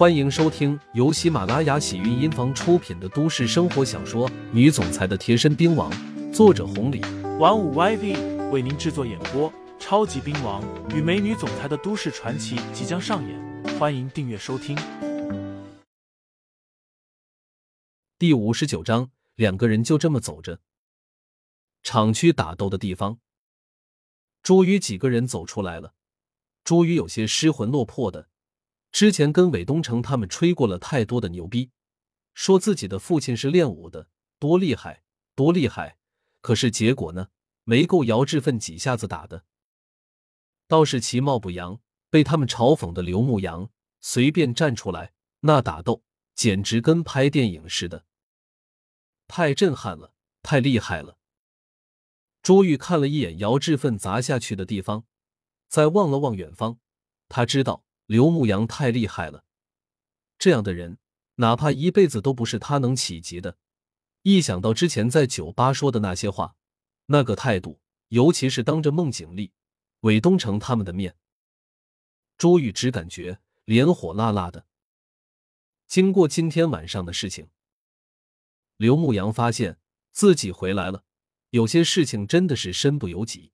欢迎收听由喜马拉雅喜韵音房出品的都市生活小说《女总裁的贴身兵王》，作者红礼，玩五 YV 为您制作演播。超级兵王与美女总裁的都市传奇即将上演，欢迎订阅收听。第五十九章，两个人就这么走着，厂区打斗的地方，朱宇几个人走出来了。朱宇有些失魂落魄的。之前跟韦东城他们吹过了太多的牛逼，说自己的父亲是练武的，多厉害，多厉害。可是结果呢，没够姚志奋几下子打的。倒是其貌不扬，被他们嘲讽的刘牧阳，随便站出来，那打斗简直跟拍电影似的，太震撼了，太厉害了。朱玉看了一眼姚志奋砸下去的地方，再望了望远方，他知道。刘牧阳太厉害了，这样的人，哪怕一辈子都不是他能企及的。一想到之前在酒吧说的那些话，那个态度，尤其是当着孟景丽、韦东城他们的面，朱玉只感觉脸火辣辣的。经过今天晚上的事情，刘牧阳发现自己回来了，有些事情真的是身不由己。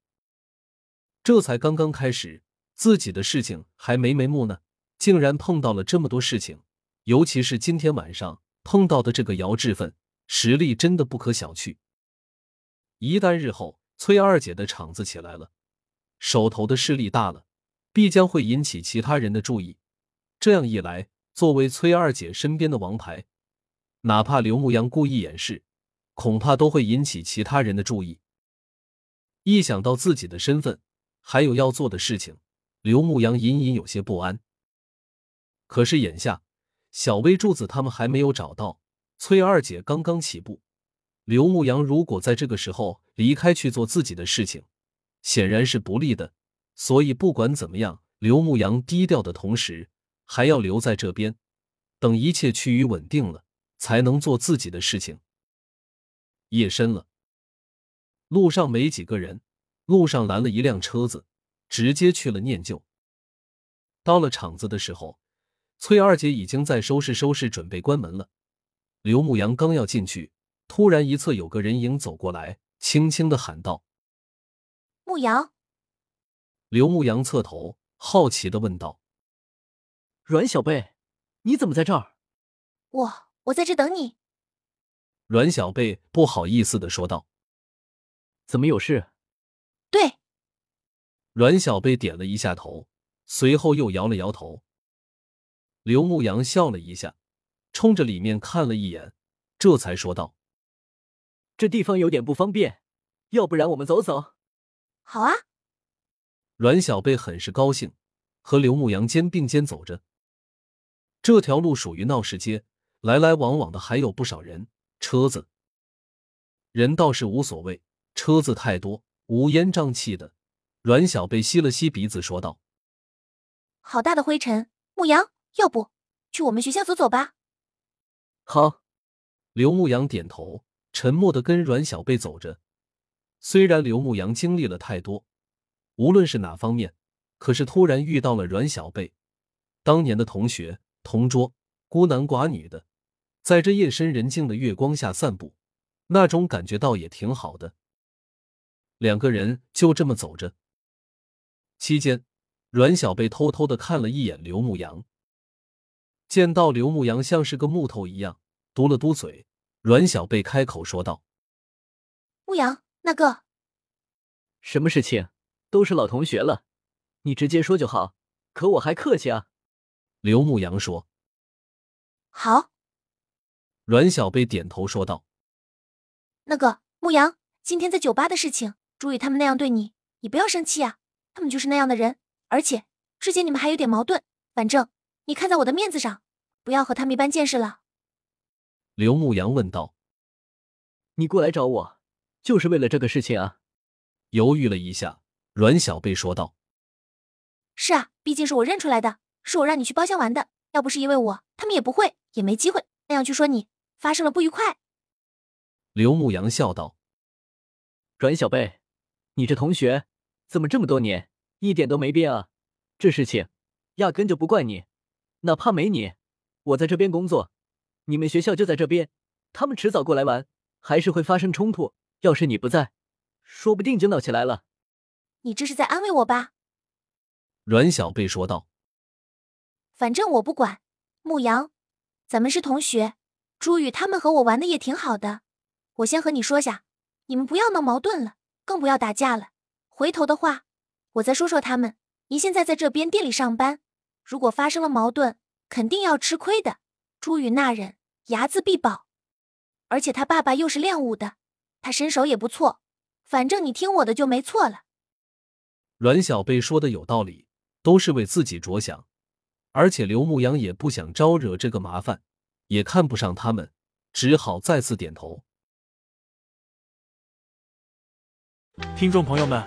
这才刚刚开始。自己的事情还没眉目呢，竟然碰到了这么多事情，尤其是今天晚上碰到的这个姚志奋，实力真的不可小觑。一旦日后崔二姐的场子起来了，手头的势力大了，必将会引起其他人的注意。这样一来，作为崔二姐身边的王牌，哪怕刘牧阳故意掩饰，恐怕都会引起其他人的注意。一想到自己的身份，还有要做的事情。刘牧阳隐隐有些不安。可是眼下，小薇、柱子他们还没有找到，崔二姐刚刚起步。刘牧阳如果在这个时候离开去做自己的事情，显然是不利的。所以不管怎么样，刘牧阳低调的同时，还要留在这边，等一切趋于稳定了，才能做自己的事情。夜深了，路上没几个人，路上拦了一辆车子。直接去了念旧。到了场子的时候，崔二姐已经在收拾收拾，准备关门了。刘牧阳刚要进去，突然一侧有个人影走过来，轻轻的喊道：“牧阳。”刘牧阳侧头，好奇的问道：“阮小贝，你怎么在这儿？”“我我在这等你。”阮小贝不好意思的说道：“怎么有事？”“对。”阮小贝点了一下头，随后又摇了摇头。刘牧阳笑了一下，冲着里面看了一眼，这才说道：“这地方有点不方便，要不然我们走走？”“好啊。”阮小贝很是高兴，和刘牧阳肩并肩走着。这条路属于闹市街，来来往往的还有不少人、车子。人倒是无所谓，车子太多，乌烟瘴气的。阮小贝吸了吸鼻子，说道：“好大的灰尘，牧阳，要不去我们学校走走吧？”好。刘牧阳点头，沉默的跟阮小贝走着。虽然刘牧阳经历了太多，无论是哪方面，可是突然遇到了阮小贝，当年的同学、同桌，孤男寡女的，在这夜深人静的月光下散步，那种感觉倒也挺好的。两个人就这么走着。期间，阮小贝偷偷的看了一眼刘牧阳，见到刘牧阳像是个木头一样，嘟了嘟嘴。阮小贝开口说道：“牧阳，那个，什么事情？都是老同学了，你直接说就好。可我还客气啊。”刘牧阳说：“好。”阮小贝点头说道：“那个牧阳，今天在酒吧的事情，朱宇他们那样对你，你不要生气啊。”他们就是那样的人，而且之前你们还有点矛盾。反正你看在我的面子上，不要和他们一般见识了。”刘牧阳问道。“你过来找我，就是为了这个事情啊？”犹豫了一下，阮小贝说道：“是啊，毕竟是我认出来的，是我让你去包厢玩的。要不是因为我，他们也不会，也没机会那样去说你发生了不愉快。”刘牧阳笑道：“阮小贝，你这同学。”怎么这么多年一点都没变啊？这事情压根就不怪你，哪怕没你，我在这边工作，你们学校就在这边，他们迟早过来玩，还是会发生冲突。要是你不在，说不定就闹起来了。你这是在安慰我吧？阮小贝说道。反正我不管，牧羊，咱们是同学，朱宇他们和我玩的也挺好的。我先和你说下，你们不要闹矛盾了，更不要打架了。回头的话，我再说说他们。您现在在这边店里上班，如果发生了矛盾，肯定要吃亏的。朱宇那人睚眦必报，而且他爸爸又是练武的，他身手也不错。反正你听我的就没错了。阮小贝说的有道理，都是为自己着想，而且刘牧阳也不想招惹这个麻烦，也看不上他们，只好再次点头。听众朋友们，